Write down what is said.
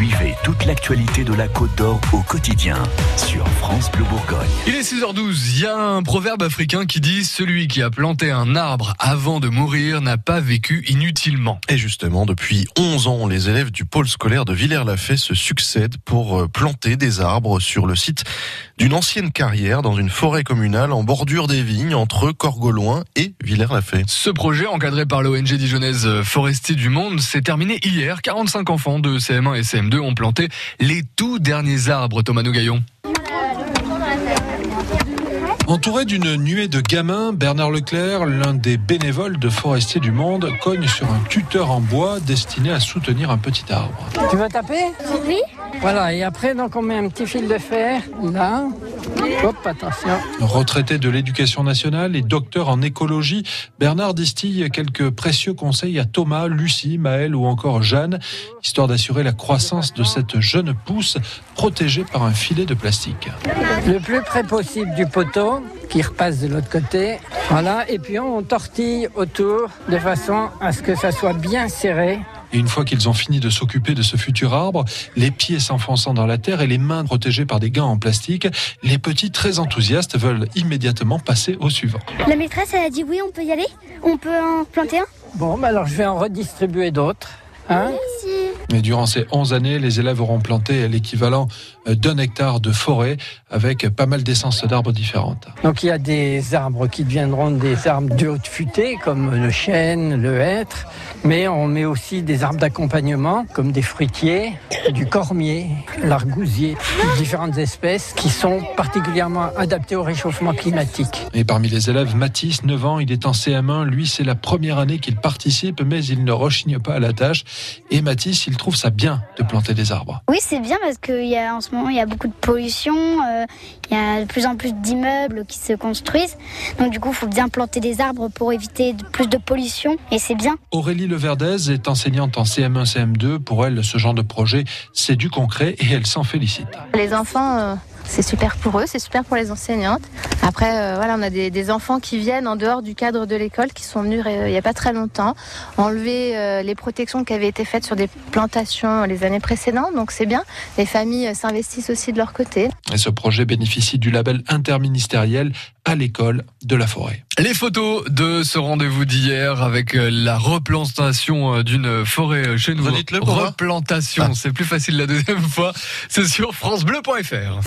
Suivez toute l'actualité de la Côte d'Or au quotidien sur France Bleu Bourgogne. Il est 6h12. Il y a un proverbe africain qui dit Celui qui a planté un arbre avant de mourir n'a pas vécu inutilement. Et justement, depuis 11 ans, les élèves du pôle scolaire de Villers-la-Fay se succèdent pour euh, planter des arbres sur le site d'une ancienne carrière dans une forêt communale en bordure des vignes entre Corgoloin et Villers-la-Fay. Ce projet, encadré par l'ONG dijonnaise Forestier du Monde, s'est terminé hier. 45 enfants de CM1 et CM2 ont planté les tout derniers arbres, Thomas Nougaillon. Entouré d'une nuée de gamins, Bernard Leclerc, l'un des bénévoles de Forestier du Monde, cogne sur un tuteur en bois destiné à soutenir un petit arbre. Tu vas taper? Oui. Voilà, et après, donc on met un petit fil de fer, là. Hop, attention. Retraité de l'éducation nationale et docteur en écologie, Bernard distille quelques précieux conseils à Thomas, Lucie, Maëlle ou encore Jeanne, histoire d'assurer la croissance de cette jeune pousse protégée par un filet de plastique. Le plus près possible du poteau, qui repasse de l'autre côté. Voilà, et puis on tortille autour de façon à ce que ça soit bien serré. Et une fois qu'ils ont fini de s'occuper de ce futur arbre, les pieds s'enfonçant dans la terre et les mains protégées par des gants en plastique, les petits très enthousiastes veulent immédiatement passer au suivant. La maîtresse, elle a dit oui, on peut y aller? On peut en planter un? Bon, bah alors je vais en redistribuer d'autres. Hein? Et durant ces 11 années, les élèves auront planté l'équivalent d'un hectare de forêt avec pas mal d'essences d'arbres différentes. Donc il y a des arbres qui deviendront des arbres de haute futée, comme le chêne, le hêtre, mais on met aussi des arbres d'accompagnement, comme des fruitiers, du cormier, l'argousier, différentes espèces qui sont particulièrement adaptées au réchauffement climatique. Et parmi les élèves, Mathis, 9 ans, il est en CM1. Lui, c'est la première année qu'il participe, mais il ne rechigne pas à la tâche. Et Mathis, il trouve ça bien de planter des arbres. Oui, c'est bien parce qu'il y a en ce moment il y a beaucoup de pollution, euh, il y a de plus en plus d'immeubles qui se construisent. Donc du coup, il faut bien planter des arbres pour éviter de- plus de pollution et c'est bien. Aurélie Leverdez est enseignante en CM1, CM2. Pour elle, ce genre de projet, c'est du concret et elle s'en félicite. Les enfants, euh, c'est super pour eux, c'est super pour les enseignantes. Après, euh, voilà, on a des, des enfants qui viennent en dehors du cadre de l'école, qui sont venus euh, il n'y a pas très longtemps, enlever euh, les protections qui avaient été faites sur des plantations les années précédentes. Donc c'est bien. Les familles euh, s'investissent aussi de leur côté. Et ce projet bénéficie du label interministériel à l'école de la forêt. Les photos de ce rendez-vous d'hier avec la replantation d'une forêt chez nous. Redites-le, Cora. Replantation, Ah. c'est plus facile la deuxième fois. C'est sur francebleu.fr.